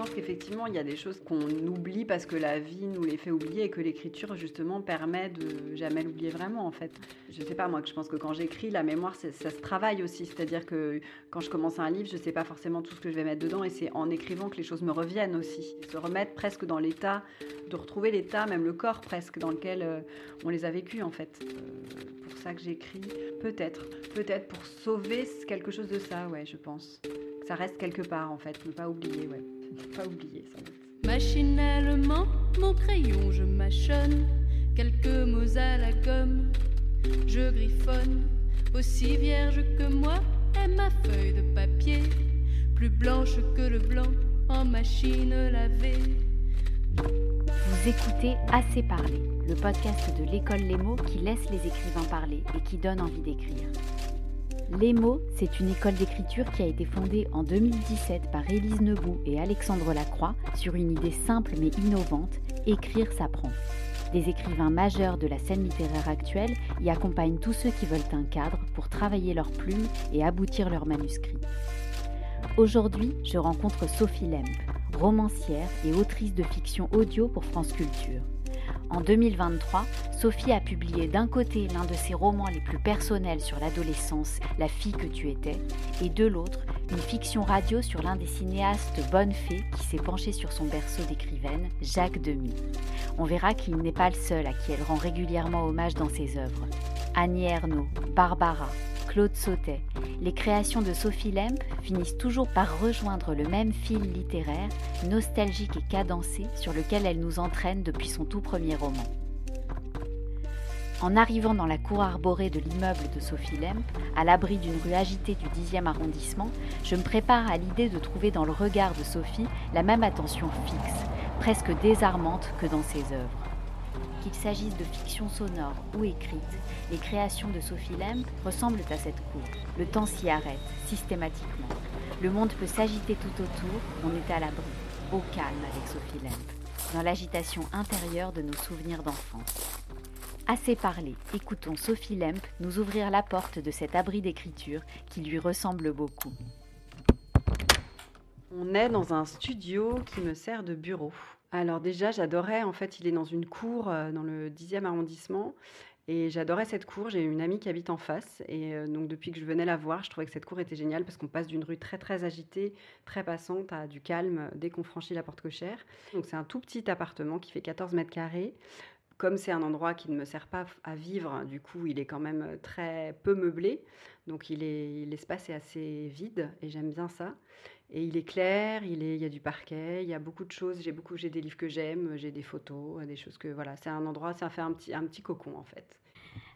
pense qu'effectivement, il y a des choses qu'on oublie parce que la vie nous les fait oublier et que l'écriture, justement, permet de jamais l'oublier vraiment, en fait. Je sais pas, moi, que je pense que quand j'écris, la mémoire, ça se travaille aussi. C'est-à-dire que quand je commence un livre, je sais pas forcément tout ce que je vais mettre dedans et c'est en écrivant que les choses me reviennent aussi. Se remettre presque dans l'état, de retrouver l'état, même le corps presque, dans lequel euh, on les a vécus, en fait. Euh, pour ça que j'écris. Peut-être, peut-être pour sauver quelque chose de ça, ouais, je pense. Que ça reste quelque part, en fait. Ne pas oublier, ouais. Ne pas oublier, ça. Machinalement, mon crayon, je mâchonne quelques mots à la gomme. Je griffonne, aussi vierge que moi est ma feuille de papier, plus blanche que le blanc en machine lavée. Vous écoutez Assez parler, le podcast de l'école Les mots qui laisse les écrivains parler et qui donne envie d'écrire. Les mots, c'est une école d'écriture qui a été fondée en 2017 par Élise Nebout et Alexandre Lacroix sur une idée simple mais innovante, écrire s'apprend. Des écrivains majeurs de la scène littéraire actuelle y accompagnent tous ceux qui veulent un cadre pour travailler leurs plumes et aboutir leurs manuscrits. Aujourd'hui, je rencontre Sophie Lemp, romancière et autrice de fiction audio pour France Culture. En 2023, Sophie a publié d'un côté l'un de ses romans les plus personnels sur l'adolescence, La fille que tu étais, et de l'autre, une fiction radio sur l'un des cinéastes Bonne Fée qui s'est penché sur son berceau d'écrivaine, Jacques Demy. On verra qu'il n'est pas le seul à qui elle rend régulièrement hommage dans ses œuvres. Annie Ernaux, Barbara, Claude Sautet, les créations de Sophie Lemp finissent toujours par rejoindre le même fil littéraire, nostalgique et cadencé, sur lequel elle nous entraîne depuis son tout premier roman. En arrivant dans la cour arborée de l'immeuble de Sophie Lemp, à l'abri d'une rue agitée du 10e arrondissement, je me prépare à l'idée de trouver dans le regard de Sophie la même attention fixe, presque désarmante que dans ses œuvres. Qu'il s'agisse de fiction sonore ou écrite, les créations de Sophie Lemp ressemblent à cette cour. Le temps s'y arrête, systématiquement. Le monde peut s'agiter tout autour, on est à l'abri, au calme avec Sophie Lemp, dans l'agitation intérieure de nos souvenirs d'enfance. Assez parlé, écoutons Sophie Lemp nous ouvrir la porte de cet abri d'écriture qui lui ressemble beaucoup. On est dans un studio qui me sert de bureau. Alors déjà, j'adorais, en fait, il est dans une cour euh, dans le 10e arrondissement. Et j'adorais cette cour. J'ai une amie qui habite en face. Et euh, donc, depuis que je venais la voir, je trouvais que cette cour était géniale parce qu'on passe d'une rue très, très agitée, très passante, à du calme dès qu'on franchit la porte cochère. Donc, c'est un tout petit appartement qui fait 14 mètres carrés. Comme c'est un endroit qui ne me sert pas à vivre, du coup, il est quand même très peu meublé. Donc, l'espace est assez vide et j'aime bien ça. Et il est clair, il, est, il y a du parquet, il y a beaucoup de choses. J'ai beaucoup, j'ai des livres que j'aime, j'ai des photos, des choses que voilà. C'est un endroit, ça fait un petit, un petit cocon en fait.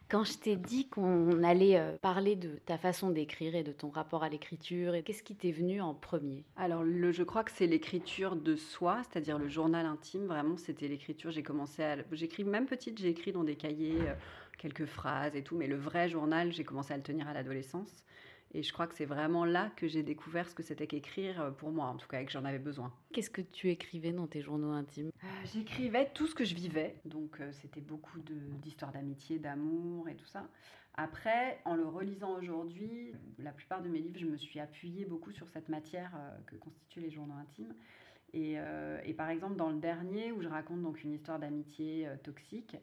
Quand je t'ai dit qu'on allait euh, parler de ta façon d'écrire et de ton rapport à l'écriture, qu'est-ce qui t'est venu en premier? Alors, le, je crois que c'est l'écriture de soi, c'est-à-dire le journal intime. Vraiment, c'était l'écriture. J'ai commencé à, j'écris même petite, j'ai écrit dans des cahiers euh, quelques phrases et tout, mais le vrai journal, j'ai commencé à le tenir à l'adolescence. Et je crois que c'est vraiment là que j'ai découvert ce que c'était qu'écrire euh, pour moi, en tout cas, et que j'en avais besoin. Qu'est-ce que tu écrivais dans tes journaux intimes? Euh, J'écrivais tout ce que je vivais. Donc, euh, c'était beaucoup d'histoires d'amitié, d'amour et tout ça. Après, en le relisant aujourd'hui, la plupart de mes livres, je me suis appuyée beaucoup sur cette matière que constituent les journaux intimes. Et, et, par exemple, dans le dernier, où je raconte donc une histoire d'amitié toxique,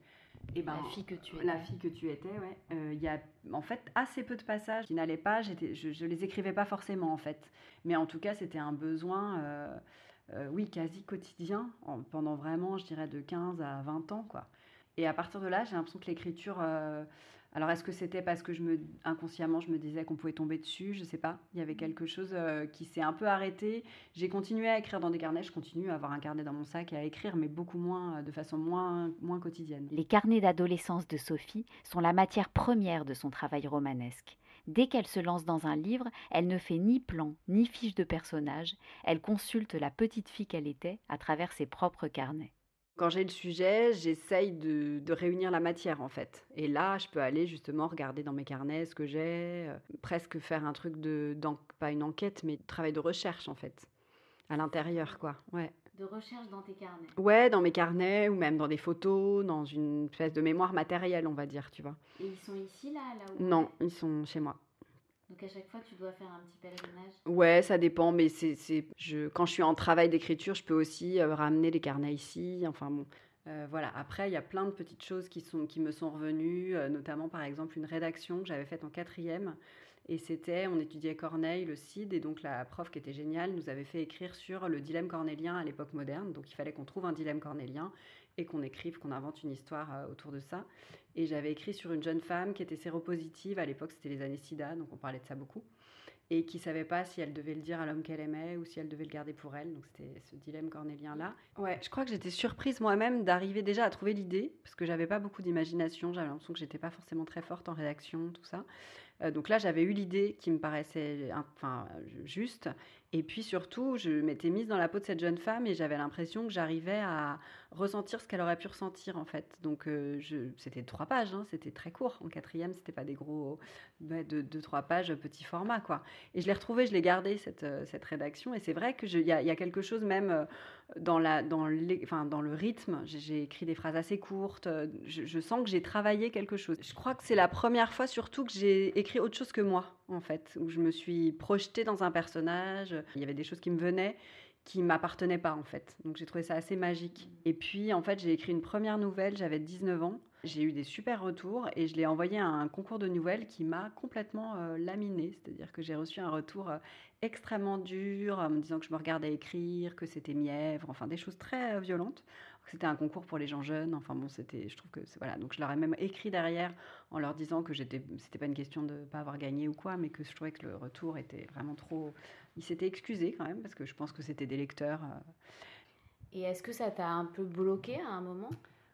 et ben, la fille que tu étais. La fille que tu étais, ouais. Euh, il y a en fait assez peu de passages qui n'allaient pas. je, je les écrivais pas forcément en fait. Mais en tout cas, c'était un besoin, euh, euh, oui, quasi quotidien, pendant vraiment, je dirais, de 15 à 20 ans, quoi. Et à partir de là, j'ai l'impression que l'écriture alors, est-ce que c'était parce que je me, inconsciemment, je me disais qu'on pouvait tomber dessus? Je ne sais pas. Il y avait quelque chose euh, qui s'est un peu arrêté. J'ai continué à écrire dans des carnets. Je continue à avoir un carnet dans mon sac et à écrire, mais beaucoup moins, euh, de façon moins, moins quotidienne. Les carnets d'adolescence de Sophie sont la matière première de son travail romanesque. Dès qu'elle se lance dans un livre, elle ne fait ni plan, ni fiche de personnage. Elle consulte la petite fille qu'elle était à travers ses propres carnets. Quand j'ai le sujet, j'essaye de, réunir la matière en fait. Et là, je peux aller justement regarder dans mes carnets ce que j'ai, euh, presque faire un truc de, pas une enquête, mais travail de recherche en fait, à l'intérieur quoi. Ouais. De recherche dans tes carnets. Ouais, dans mes carnets ou même dans des photos, dans une espèce de mémoire matérielle, on va dire, tu vois. Et ils sont ici là, là où Non, ils sont chez moi. Donc à chaque fois, tu dois faire un petit pèlerinage? Ouais, ça dépend, mais c'est, je, quand je suis en travail d'écriture, je peux aussi euh, ramener les carnets ici. Enfin bon, euh, voilà. Après, il y a plein de petites choses qui, sont, qui me sont revenues, euh, notamment par exemple une rédaction que j'avais faite en quatrième. Et c'était, on étudiait Corneille, le Cid, et donc la prof qui était géniale nous avait fait écrire sur le dilemme cornélien à l'époque moderne. Donc il fallait qu'on trouve un dilemme cornélien et qu'on écrive, qu'on invente une histoire autour de ça. Et j'avais écrit sur une jeune femme qui était séropositive. À l'époque, c'était les années SIDA, donc on parlait de ça beaucoup. Et qui savait pas si elle devait le dire à l'homme qu'elle aimait ou si elle devait le garder pour elle. Donc c'était ce dilemme cornélien-là. Ouais, je crois que j'étais surprise moi-même d'arriver déjà à trouver l'idée, parce que j'avais pas beaucoup d'imagination. J'avais l'impression que j'étais pas forcément très forte en rédaction, tout ça. Euh, donc là, j'avais eu l'idée qui me paraissait enfin, juste. Et puis surtout, je m'étais mise dans la peau de cette jeune femme et j'avais l'impression que j'arrivais à ressentir ce qu'elle aurait pu ressentir en fait. Donc euh, c'était trois pages, hein, c'était très court. En quatrième, c'était pas des gros, bah, de deux, trois pages, petit format quoi. Et je l'ai retrouvée, je l'ai gardée cette, euh, cette rédaction. Et c'est vrai qu'il y, y, a quelque chose même dans, la, dans, enfin, dans le rythme. J'ai écrit des phrases assez courtes. Je, je sens que j'ai travaillé quelque chose. Je crois que c'est la première fois surtout que j'ai écrit autre chose que moi en fait, où je me suis projetée dans un personnage. Il y avait des choses qui me venaient qui m'appartenaient pas en fait. Donc j'ai trouvé ça assez magique. Et puis en fait, j'ai écrit une première nouvelle, j'avais 19 ans. J'ai eu des super retours et je l'ai envoyé à un concours de nouvelles qui m'a complètement euh, laminé. C'est-à-dire que j'ai reçu un retour euh, extrêmement dur, en me disant que je me regardais écrire, que c'était mièvre, enfin des choses très euh, violentes. C'était un concours pour les gens jeunes. Enfin bon, c'était, je trouve que voilà. Donc je leur ai même écrit derrière en leur disant que j'étais, c'était pas une question de pas avoir gagné ou quoi, mais que je trouvais que le retour était vraiment trop. Ils s'étaient excusés quand même parce que je pense que c'était des lecteurs. Euh. Et est-ce que ça t'a un peu bloqué à un moment?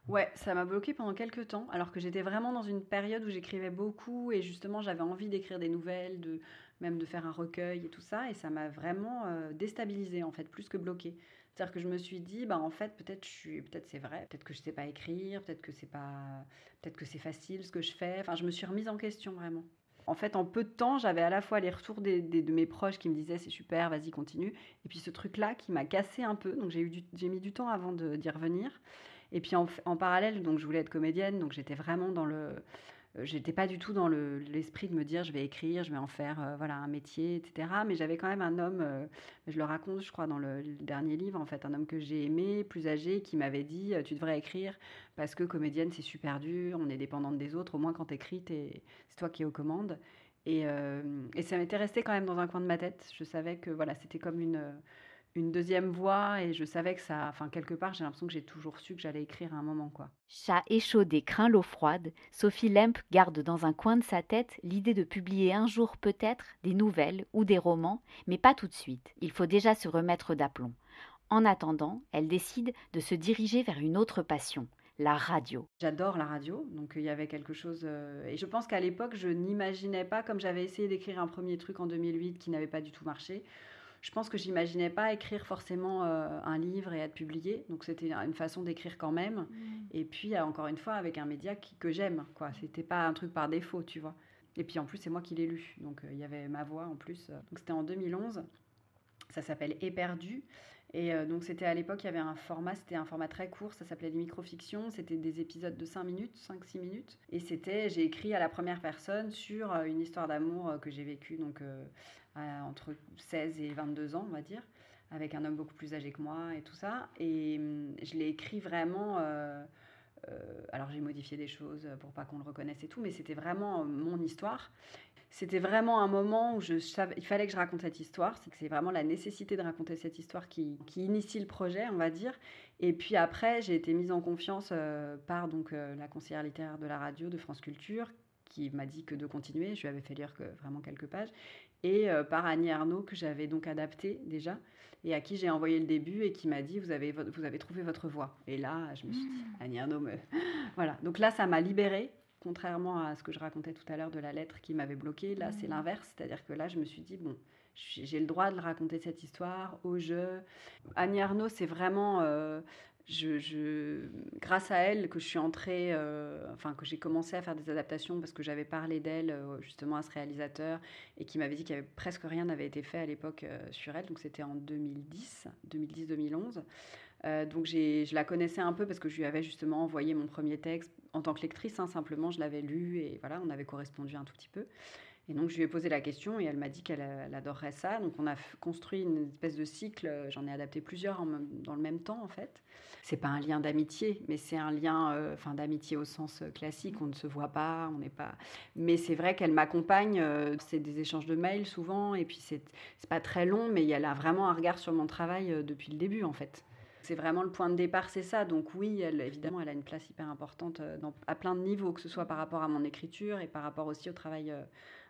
Ouais, ça m'a bloqué pendant quelques temps, alors que j'étais vraiment dans une période où j'écrivais beaucoup et justement j'avais envie d'écrire des nouvelles, de même de faire un recueil et tout ça, et ça m'a vraiment euh, déstabilisé en fait, plus que bloqué. C'est-à-dire que je me suis dit, bah en fait, peut-être je suis, peut-être c'est vrai, peut-être que je sais pas écrire, peut-être que c'est pas, peut-être que c'est facile ce que je fais. Enfin, je me suis remise en question vraiment. En fait, en peu de temps, j'avais à la fois les retours des, de mes proches qui me disaient c'est super, vas-y, continue. Et puis ce truc-là qui m'a cassé un peu. Donc j'ai, eu j'ai mis du temps avant d'y revenir. Et puis en, parallèle, donc je voulais être comédienne. Donc j'étais vraiment dans le, euh, j'étais pas du tout dans l'esprit de me dire je vais écrire, je vais en faire euh, voilà un métier, etc. Mais j'avais quand même un homme, euh, je le raconte, je crois, dans le, dernier livre, en fait, un homme que j'ai aimé, plus âgé, qui m'avait dit tu devrais écrire parce que comédienne c'est super dur, on est dépendante des autres, au moins quand t'écris, c'est toi qui es aux commandes. Et, et ça m'était resté quand même dans un coin de ma tête. Je savais que voilà, c'était comme une une deuxième voix et je savais que ça, enfin quelque part, j'ai l'impression que j'ai toujours su que j'allais écrire à un moment quoi. Chat échaudé craint l'eau froide, Sophie Lemp garde dans un coin de sa tête l'idée de publier un jour peut-être des nouvelles ou des romans, mais pas tout de suite. Il faut déjà se remettre d'aplomb. En attendant, elle décide de se diriger vers une autre passion, la radio. J'adore la radio, donc il y avait quelque chose. Euh, et je pense qu'à l'époque, je n'imaginais pas, comme j'avais essayé d'écrire un premier truc en 2008 qui n'avait pas du tout marché, je pense que j'imaginais pas écrire forcément euh, un livre et être publié. Donc c'était une façon d'écrire quand même. Mm. Et puis euh, encore une fois avec un média que j'aime. Quoi, c'était pas un truc par défaut, tu vois. Et puis en plus c'est moi qui l'ai lu. Donc euh, il y avait ma voix en plus. Donc c'était en 2011. Ça s'appelle Éperdu. Et donc c'était à l'époque, il y avait un format, c'était un format très court, ça s'appelait des microfictions, c'était des épisodes de 5 minutes, 5-6 minutes. Et c'était, j'ai écrit à la première personne sur une histoire d'amour que j'ai vécue donc entre 16 et 22 ans, on va dire, avec un homme beaucoup plus âgé que moi et tout ça. Et hum, je l'ai écrit vraiment. Euh, euh, alors j'ai modifié des choses pour pas qu'on le reconnaisse et tout, mais c'était vraiment mon histoire. C'était vraiment un moment où je savais, il fallait que je raconte cette histoire. C'est que c'est vraiment la nécessité de raconter cette histoire qui, qui, initie le projet, on va dire. Et puis après, j'ai été mise en confiance euh, par donc la conseillère littéraire de la radio de France Culture, qui m'a dit que de continuer. Je lui avais fait lire que vraiment quelques pages et euh, par Annie Arnaud que j'avais donc adapté déjà et à qui j'ai envoyé le début et qui m'a dit vous avez, vous avez trouvé votre voix. Et là, je me suis dit, mmh. Annie Arnaud me... voilà. Donc là, ça m'a libérée, contrairement à ce que je racontais tout à l'heure de la lettre qui m'avait bloquée. Là, c'est mmh. l'inverse, c'est-à-dire que là, je me suis dit, bon, j'ai le droit de raconter cette histoire au jeu. Annie Arnaud, c'est vraiment... Euh, je, grâce à elle que je suis entrée, euh, enfin que j'ai commencé à faire des adaptations parce que j'avais parlé d'elle euh, justement à ce réalisateur et qui m'avait dit qu'il y avait presque rien n'avait été fait à l'époque euh, sur elle. Donc c'était en 2010, 2010-2011. Donc je la connaissais un peu parce que je lui avais justement envoyé mon premier texte en tant que lectrice. Hein, simplement, je l'avais lu et voilà, on avait correspondu un tout petit peu. Et donc, je lui ai posé la question et elle m'a dit qu'elle adorerait ça. Donc, on a construit une espèce de cycle. J'en ai adapté plusieurs dans le même temps, en fait. C'est pas un lien d'amitié, mais c'est un lien, euh, d'amitié au sens euh, classique. On ne se voit pas, on n'est pas. Mais c'est vrai qu'elle m'accompagne. Euh, c'est des échanges de mails souvent, et puis c'est pas très long, mais elle a vraiment un regard sur mon travail depuis le début, en fait. C'est vraiment le point de départ, c'est ça. Donc oui, elle, évidemment, elle a une place hyper importante à plein de niveaux, que ce soit par rapport à mon écriture et par rapport aussi au travail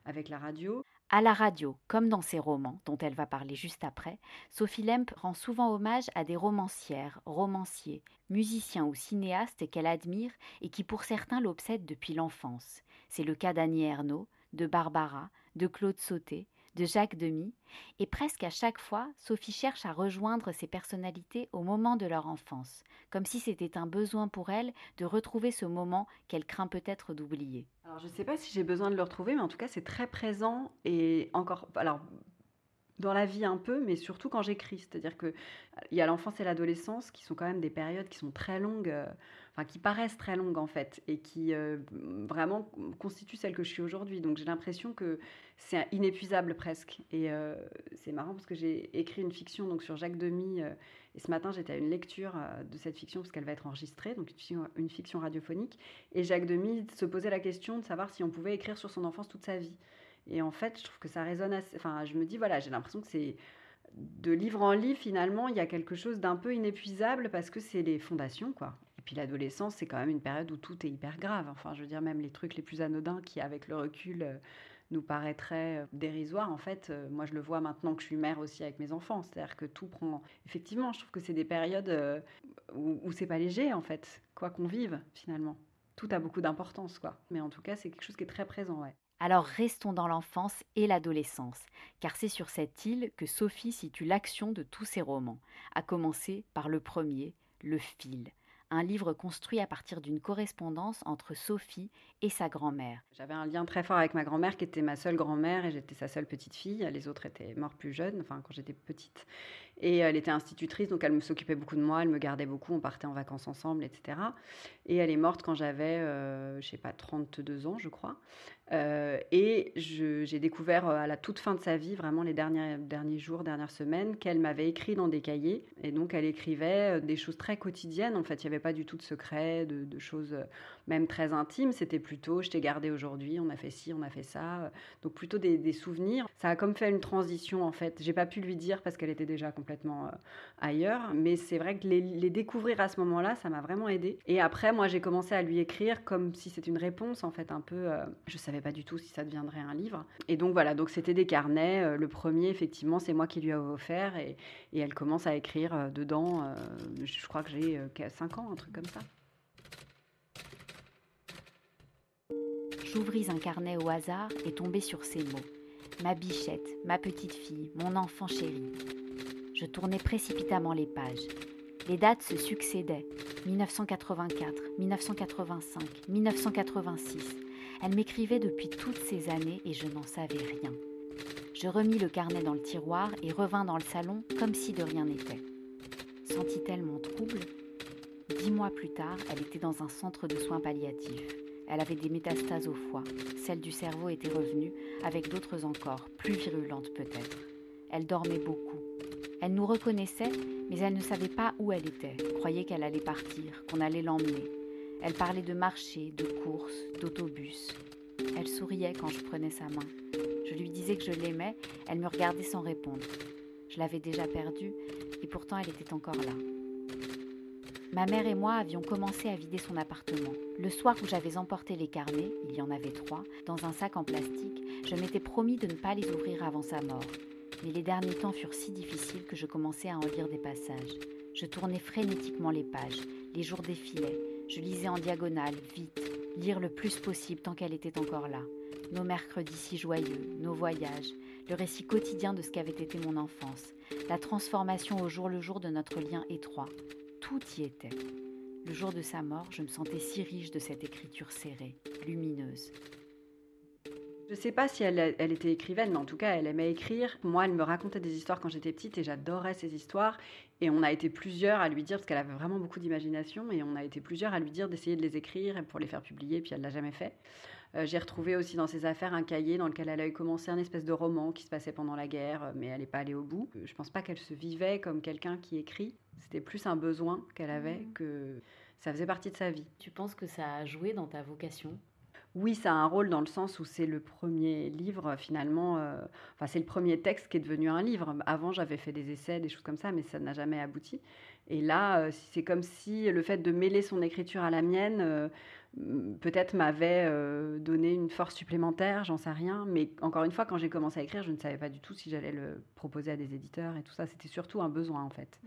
avec la radio. À la radio, comme dans ses romans, dont elle va parler juste après, Sophie Lemp rend souvent hommage à des romancières, romanciers, musiciens ou cinéastes qu'elle admire et qui pour certains l'obsèdent depuis l'enfance. C'est le cas d'Annie Ernaux, de Barbara, de Claude Sauté, de Jacques Demy, et presque à chaque fois, Sophie cherche à rejoindre ces personnalités au moment de leur enfance, comme si c'était un besoin pour elle de retrouver ce moment qu'elle craint peut-être d'oublier. Alors je ne sais pas si j'ai besoin de le retrouver, mais en tout cas c'est très présent et encore, alors dans la vie un peu, mais surtout quand j'écris. C'est-à-dire qu'il y a l'enfance et l'adolescence qui sont quand même des périodes qui sont très longues, euh, enfin qui paraissent très longues en fait, et qui euh, vraiment constituent celle que je suis aujourd'hui. Donc j'ai l'impression que c'est inépuisable presque. Et euh, c'est marrant parce que j'ai écrit une fiction donc sur Jacques Demy, et ce matin j'étais à une lecture de cette fiction parce qu'elle va être enregistrée, donc une fiction, radiophonique. Et Jacques Demy se posait la question de savoir si on pouvait écrire sur son enfance toute sa vie. Et en fait, je trouve que ça résonne assez. Enfin, je me dis, voilà, j'ai l'impression que c'est. De livre en livre, finalement, il y a quelque chose d'un peu inépuisable parce que c'est les fondations, quoi. Et puis l'adolescence, c'est quand même une période où tout est hyper grave. Enfin, je veux dire, même les trucs les plus anodins qui, avec le recul, euh, nous paraîtraient euh, dérisoires, en fait, euh, moi je le vois maintenant que je suis mère aussi avec mes enfants. C'est-à-dire que tout prend. Effectivement, je trouve que c'est des périodes où, où c'est pas léger, en fait, quoi qu'on vive, finalement. Tout a beaucoup d'importance, quoi. Mais en tout cas, c'est quelque chose qui est très présent, ouais. Alors restons dans l'enfance et l'adolescence, car c'est sur cette île que Sophie situe l'action de tous ses romans, à commencer par le premier, Le Fil, un livre construit à partir d'une correspondance entre Sophie et sa grand-mère. J'avais un lien très fort avec ma grand-mère qui était ma seule grand-mère et j'étais sa seule petite fille. Les autres étaient morts plus jeunes, enfin quand j'étais petite. Et elle était institutrice, donc elle me s'occupait beaucoup de moi, elle me gardait beaucoup, on partait en vacances ensemble, etc. Et elle est morte quand j'avais, euh, je sais pas, 32 ans, je crois. Euh, et j'ai découvert euh, à la toute fin de sa vie, vraiment les derniers, derniers jours, dernières semaines, qu'elle m'avait écrit dans des cahiers. Et donc elle écrivait des choses très quotidiennes. En fait, il n'y avait pas du tout de secret, de, choses même très intimes. C'était plutôt, je t'ai gardé aujourd'hui, on a fait ci, on a fait ça. Donc plutôt des, souvenirs. Ça a comme fait une transition, en fait. J'ai pas pu lui dire parce qu'elle était déjà complètement euh, ailleurs. Mais c'est vrai que les, découvrir à ce moment-là, ça m'a vraiment aidé. Et après, moi, j'ai commencé à lui écrire comme si c'était une réponse, en fait, un peu. Euh, je savais pas du tout si ça deviendrait un livre. Et donc voilà, donc c'était des carnets. Euh, le premier, effectivement, c'est moi qui lui ai offert et, elle commence à écrire dedans. je crois que j'ai 5 ans, un truc comme ça. J'ouvris un carnet au hasard et tombai sur ces mots. Ma bichette, ma petite fille, mon enfant chéri. Je tournais précipitamment les pages. Les dates se succédaient 1984, 1985, 1986. Elle m'écrivait depuis toutes ces années et je n'en savais rien. Je remis le carnet dans le tiroir et revins dans le salon comme si de rien n'était. Sentit-elle mon trouble? Dix mois plus tard, elle était dans un centre de soins palliatifs. Elle avait des métastases au foie. Celle du cerveau était revenue, avec d'autres encore, plus virulentes peut-être. Elle dormait beaucoup. Elle nous reconnaissait, mais elle ne savait pas où elle était, croyait qu'elle allait partir, qu'on allait l'emmener. Elle parlait de marché, de courses, d'autobus. Elle souriait quand je prenais sa main. Je lui disais que je l'aimais, elle me regardait sans répondre. Je l'avais déjà perdue, et pourtant elle était encore là. Ma mère et moi avions commencé à vider son appartement. Le soir où j'avais emporté les carnets, il y en avait trois, dans un sac en plastique, je m'étais promis de ne pas les ouvrir avant sa mort mais les derniers temps furent si difficiles que je commençais à en lire des passages. Je tournais frénétiquement les pages, les jours défilaient, je lisais en diagonale, vite, lire le plus possible tant qu'elle était encore là. Nos mercredis si joyeux, nos voyages, le récit quotidien de ce qu'avait été mon enfance, la transformation au jour le jour de notre lien étroit. Tout y était. Le jour de sa mort, je me sentais si riche de cette écriture serrée, lumineuse. Je ne sais pas si elle, était écrivaine, mais en tout cas, elle aimait écrire. Moi, elle me racontait des histoires quand j'étais petite et j'adorais ces histoires. Et on a été plusieurs à lui dire, parce qu'elle avait vraiment beaucoup d'imagination, et on a été plusieurs à lui dire d'essayer de les écrire pour les faire publier, puis elle l'a jamais fait. Euh, j'ai retrouvé aussi dans ses affaires un cahier dans lequel elle avait commencé un espèce de roman qui se passait pendant la guerre, mais elle n'est pas allée au bout. Je pense pas qu'elle se vivait comme quelqu'un qui écrit. C'était plus un besoin qu'elle avait Mhm. que ça faisait partie de sa vie. Tu penses que ça a joué dans ta vocation? Oui, ça a un rôle dans le sens où c'est le premier livre finalement, euh, enfin c'est le premier texte qui est devenu un livre. Avant j'avais fait des essais, des choses comme ça, mais ça n'a jamais abouti. Et là, euh, c'est comme si le fait de mêler son écriture à la mienne, euh, peut-être m'avait donné une force supplémentaire, j'en sais rien. Mais encore une fois, quand j'ai commencé à écrire, je ne savais pas du tout si j'allais le proposer à des éditeurs et tout ça. C'était surtout un besoin en fait.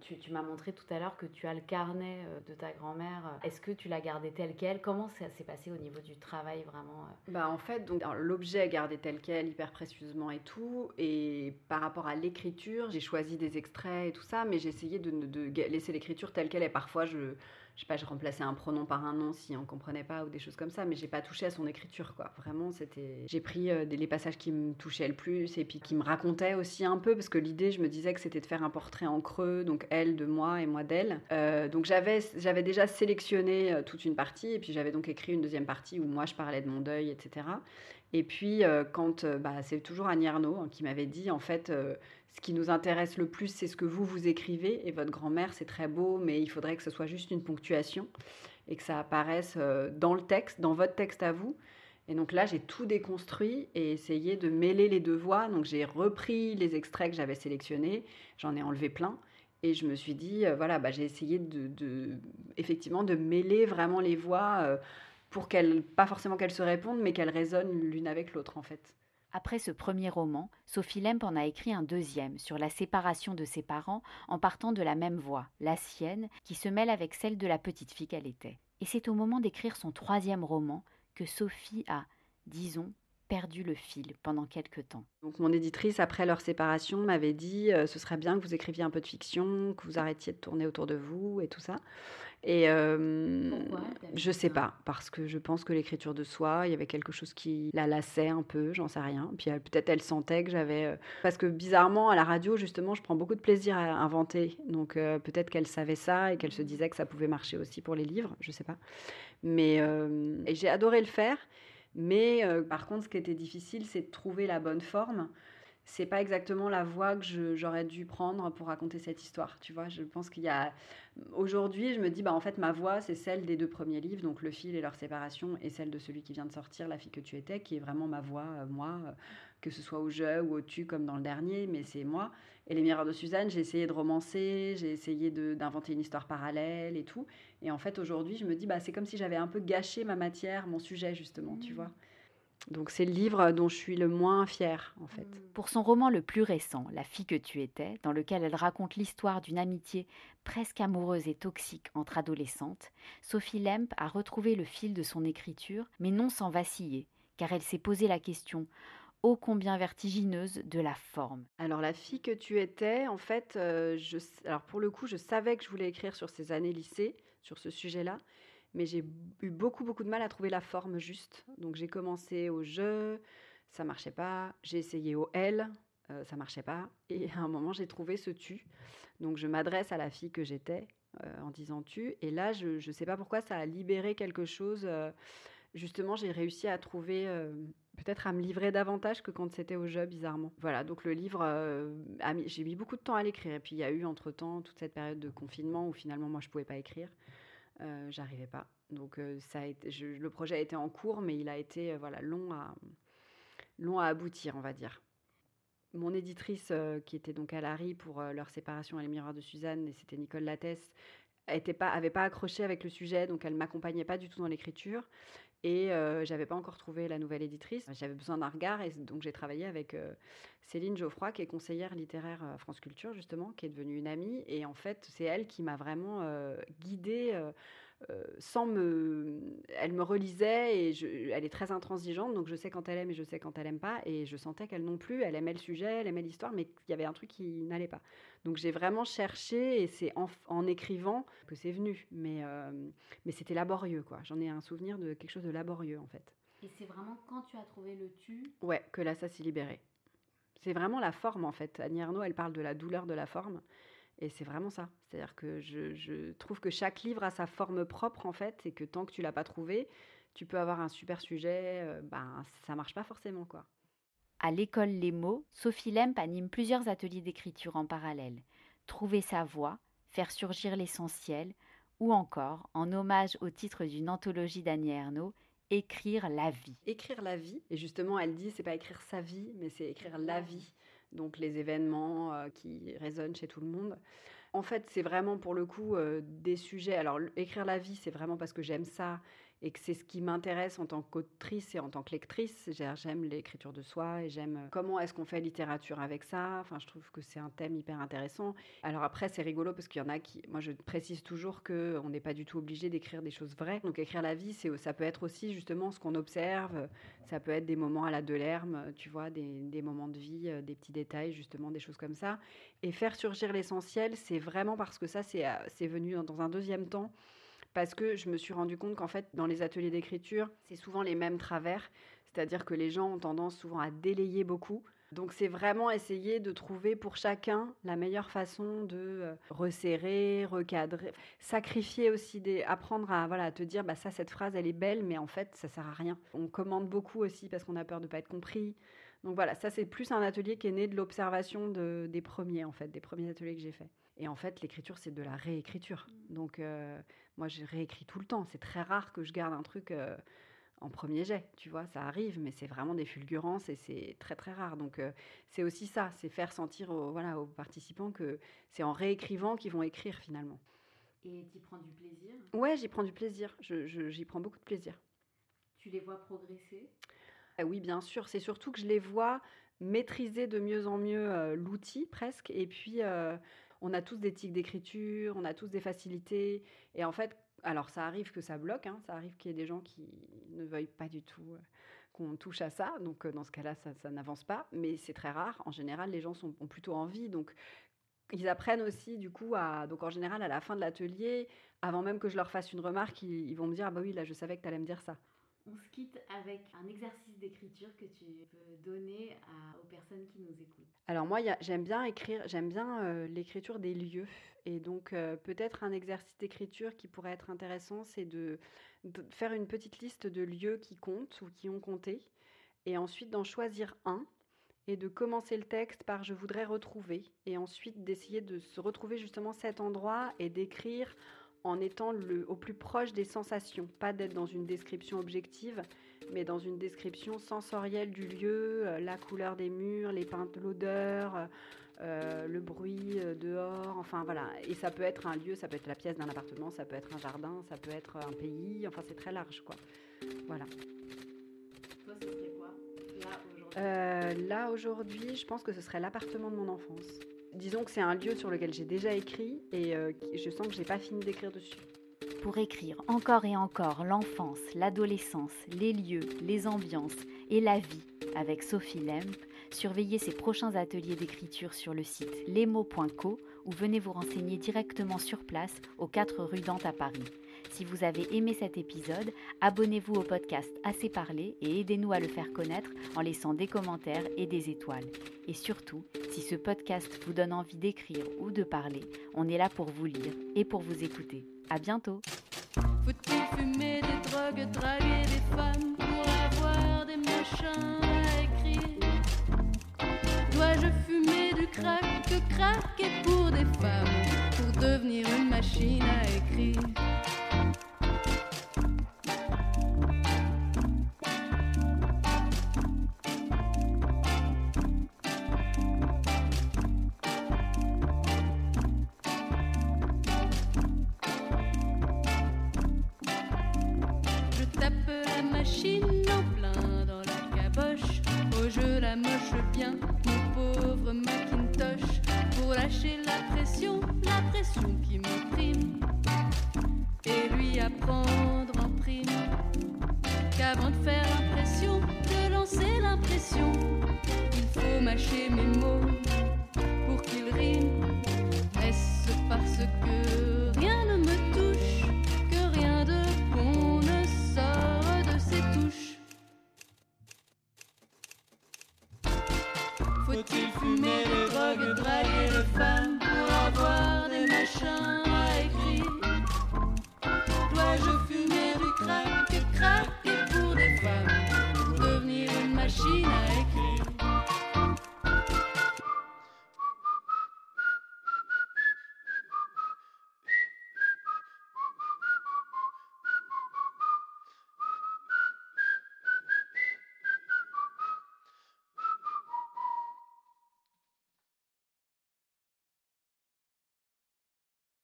Tu, tu m'as montré tout à l'heure que tu as le carnet euh, de ta grand-mère. Est-ce que tu l'as gardé tel quel Comment ça s'est passé au niveau du travail vraiment euh? Bah en fait, l'objet est gardé tel quel, hyper précieusement et tout. Et par rapport à l'écriture, j'ai choisi des extraits et tout ça, mais j'ai essayé de, de laisser l'écriture telle qu'elle est. Parfois, je, je sais pas, je remplaçais un pronom par un nom si on comprenait pas ou des choses comme ça, mais j'ai pas touché à son écriture, quoi. Vraiment, c'était. J'ai pris euh, les passages qui me touchaient le plus et puis qui me racontaient aussi un peu, parce que l'idée, je me disais que c'était de faire un portrait en creux, donc elle de moi et moi d'elle. Euh, donc j'avais, déjà sélectionné euh, toute une partie et puis j'avais donc écrit une deuxième partie où moi je parlais de mon deuil, etc. Et puis, euh, quand bah, c'est toujours Annie hein, qui m'avait dit, en fait, ce qui nous intéresse le plus, c'est ce que vous, vous écrivez. Et votre grand-mère, c'est très beau, mais il faudrait que ce soit juste une ponctuation et que ça apparaisse dans le texte, dans votre texte à vous. Et donc là, j'ai tout déconstruit et essayé de mêler les deux voix. Donc j'ai repris les extraits que j'avais sélectionnés, j'en ai enlevé plein. Et je me suis dit, euh, voilà, bah, j'ai essayé de, de- effectivement, de mêler vraiment les voix euh, pour qu'elles, pas forcément qu'elles se répondent, mais qu'elles résonnent l'une avec l'autre, en fait. Après ce premier roman, Sophie Lemp en a écrit un deuxième sur la séparation de ses parents en partant de la même voix, la sienne, qui se mêle avec celle de la petite fille qu'elle était. Et c'est au moment d'écrire son troisième roman que Sophie a, disons, perdu le fil pendant quelque temps. Donc mon éditrice, après leur séparation, m'avait dit euh, ce serait bien que vous écriviez un peu de fiction, que vous arrêtiez de tourner autour de vous et tout ça. Et euh, Pourquoi Je sais ça pas, parce que je pense que l'écriture de soi, il y avait quelque chose qui la lassait un peu, j'en sais rien. Puis peut-être elle sentait que j'avais. euh, Parce que bizarrement, à la radio, justement, je prends beaucoup de plaisir à inventer. Donc euh, peut-être qu'elle savait ça et qu'elle se disait que ça pouvait marcher aussi pour les livres, je sais pas. Mais euh, j'ai adoré le faire. Mais euh, par contre, ce qui était difficile, c'est de trouver la bonne forme. C'est pas exactement la voie que j'aurais dû prendre pour raconter cette histoire. Tu vois, je pense qu'il y a. Aujourd'hui, je me dis, bah en fait, ma voix, c'est celle des deux premiers livres, donc Le fil et leur séparation, et celle de celui qui vient de sortir, La fille que tu étais, qui est vraiment ma voix, euh, moi, euh, que ce soit au je ou au tu comme dans le dernier, mais c'est moi. Et Les miroirs de Suzanne, j'ai essayé de romancer, j'ai essayé d'inventer une histoire parallèle et tout. Et en fait, aujourd'hui, je me dis, bah, c'est comme si j'avais un peu gâché ma matière, mon sujet, justement, tu Mhm. vois. Donc, c'est le livre dont je suis le moins fière, en fait. Pour son roman le plus récent, La fille que tu étais, dans lequel elle raconte l'histoire d'une amitié presque amoureuse et toxique entre adolescentes, Sophie Lemp a retrouvé le fil de son écriture, mais non sans vaciller, car elle s'est posé la question ô combien vertigineuse de la forme. Alors, la fille que tu étais, en fait, euh, alors pour le coup, je savais que je voulais écrire sur ces années lycée, sur ce sujet-là, mais j'ai eu beaucoup, beaucoup de mal à trouver la forme juste. Donc, j'ai commencé au je, ça marchait pas. J'ai essayé au elle, euh, ça marchait pas. Et à un moment, j'ai trouvé ce tu. Donc, je m'adresse à la fille que j'étais euh, en disant tu. Et là, je ne sais pas pourquoi, ça a libéré quelque chose. euh, justement, j'ai réussi à trouver, peut-être à me livrer davantage que quand c'était au jeu, bizarrement. Voilà, donc le livre, euh, j'ai mis beaucoup de temps à l'écrire. Et puis il y a eu entre-temps toute cette période de confinement où finalement moi je pouvais pas écrire. Euh, J'arrivais pas. Donc euh, ça le projet a été en cours, mais il a été voilà, long, à, long à aboutir, on va dire. Mon éditrice, qui était donc à Larry pour leur séparation à les miroirs de Suzanne, et c'était Nicole Lattès, était pas, pas accroché avec le sujet, donc elle m'accompagnait pas du tout dans l'écriture. Et euh, j'avais pas encore trouvé la nouvelle éditrice. J'avais besoin d'un regard, et donc j'ai travaillé avec euh, Céline Geoffroy, qui est conseillère littéraire à France Culture, justement, qui est devenue une amie. Et en fait, c'est elle qui m'a vraiment euh, guidée. Euh, sans me, elle me relisait et je- elle est très intransigeante, donc je sais quand elle aime et je sais quand elle aime pas. Et je sentais qu'elle non plus, elle aimait le sujet, elle aimait l'histoire, mais il y avait un truc qui n'allait pas. Donc j'ai vraiment cherché et c'est en, en écrivant que c'est venu. Mais, euh, mais c'était laborieux, quoi. J'en ai un souvenir de quelque chose de laborieux, en fait. Et c'est vraiment quand tu as trouvé le tu? Ouais, que là, ça s'est libéré. C'est vraiment la forme, en fait. Annie Ernaux, elle parle de la douleur de la forme. Et c'est vraiment ça. C'est-à-dire que je, je trouve que chaque livre a sa forme propre, en fait, et que tant que tu l'as pas trouvé, tu peux avoir un super sujet, euh, ben ça marche pas forcément quoi. À l'école Les mots, Sophie Lemp anime plusieurs ateliers d'écriture en parallèle. Trouver sa voix, faire surgir l'essentiel, ou encore, en hommage au titre d'une anthologie d'Annie Ernaux, écrire la vie. Écrire la vie, et justement elle dit c'est pas écrire sa vie, mais c'est écrire la vie, donc les événements euh, qui résonnent chez tout le monde. En fait, c'est vraiment pour le coup euh, des sujets. Alors, écrire la vie, c'est vraiment parce que j'aime ça et que c'est ce qui m'intéresse en tant qu'autrice et en tant que lectrice. J'aime l'écriture de soi et j'aime euh, comment est-ce qu'on fait littérature avec ça. Enfin, je trouve que c'est un thème hyper intéressant. Alors après, c'est rigolo parce qu'il y en a qui, moi, je précise toujours que on n'est pas du tout obligé d'écrire des choses vraies. Donc écrire la vie, ça peut être aussi justement ce qu'on observe. Ça peut être des moments à la Delerme, tu vois, des, des moments de vie, euh, des petits détails, justement, des choses comme ça. Et faire surgir l'essentiel, c'est vraiment parce que ça, c'est euh, venu dans un deuxième temps parce que je me suis rendu compte qu'en fait, dans les ateliers d'écriture, c'est souvent les mêmes travers, c'est-à-dire que les gens ont tendance souvent à délayer beaucoup. Donc c'est vraiment essayer de trouver pour chacun la meilleure façon de euh, resserrer, recadrer, sacrifier aussi des apprendre à voilà, te dire bah ça cette phrase elle est belle mais en fait ça sert à rien. On commande beaucoup aussi parce qu'on a peur de pas être compris. Donc voilà, ça c'est plus un atelier qui est né de l'observation de, des premiers en fait, des premiers ateliers que j'ai faits. Et en fait, l'écriture, c'est de la réécriture. Donc, euh, moi, je réécris tout le temps. C'est très rare que je garde un truc euh, en premier jet, tu vois. Ça arrive, mais c'est vraiment des fulgurances et c'est très, très rare. Donc, euh, c'est aussi ça, c'est faire sentir aux, voilà, aux participants que c'est en réécrivant qu'ils vont écrire finalement. Et tu prends du plaisir? Ouais, j'y prends du plaisir. J'y prends beaucoup de plaisir. Tu les vois progresser? Ah Oui, bien sûr. C'est surtout que je les vois maîtriser de mieux en mieux l'outil presque. Et puis on a tous des tics d'écriture, on a tous des facilités. Et en fait, alors ça arrive que ça bloque, hein, ça arrive qu'il y ait des gens qui ne veuillent pas du tout euh, qu'on touche à ça. Donc euh, dans ce cas-là, ça, n'avance pas. Mais c'est très rare. En général, les gens ont plutôt envie. Donc ils apprennent aussi du coup à... Donc en général, à la fin de l'atelier, avant même que je leur fasse une remarque, ils, vont me dire, ah bah oui, là, je savais que tu allais me dire ça. On se quitte avec un exercice d'écriture que tu peux donner aux personnes qui nous écoutent. Alors moi, j'aime bien écrire, j'aime bien euh, l'écriture des lieux. Et donc euh, peut-être un exercice d'écriture qui pourrait être intéressant, c'est de, faire une petite liste de lieux qui comptent ou qui ont compté. Et ensuite d'en choisir un et de commencer le texte par je voudrais retrouver. Et ensuite d'essayer de se retrouver justement cet endroit et d'écrire en étant le, au plus proche des sensations, pas d'être dans une description objective, mais dans une description sensorielle du lieu, euh, la couleur des murs, les peintes, l'odeur, euh, le bruit euh, dehors, enfin voilà. Et ça peut être un lieu, ça peut être la pièce d'un appartement, ça peut être un jardin, ça peut être un pays, enfin c'est très large quoi. Voilà. Toi, ce serait quoi Là aujourd'hui, je pense que ce serait l'appartement de mon enfance disons que c'est un lieu sur lequel j'ai déjà écrit et euh, je sens que j'ai pas fini d'écrire dessus. Pour écrire encore et encore l'enfance, l'adolescence, les lieux, les ambiances et la vie avec Sophie Lemp, surveillez ses prochains ateliers d'écriture sur le site lesmots.co ou venez vous renseigner directement sur place aux 4 rue Dante à Paris. Si vous avez aimé cet épisode, abonnez-vous au podcast Assez Parlé et aidez-nous à le faire connaître en laissant des commentaires et des étoiles. Et surtout, si ce podcast vous donne envie d'écrire ou de parler, on est là pour vous lire et pour vous écouter. À bientôt. Dois-je fumer du crack que pour des femmes pour devenir une machine à écrire?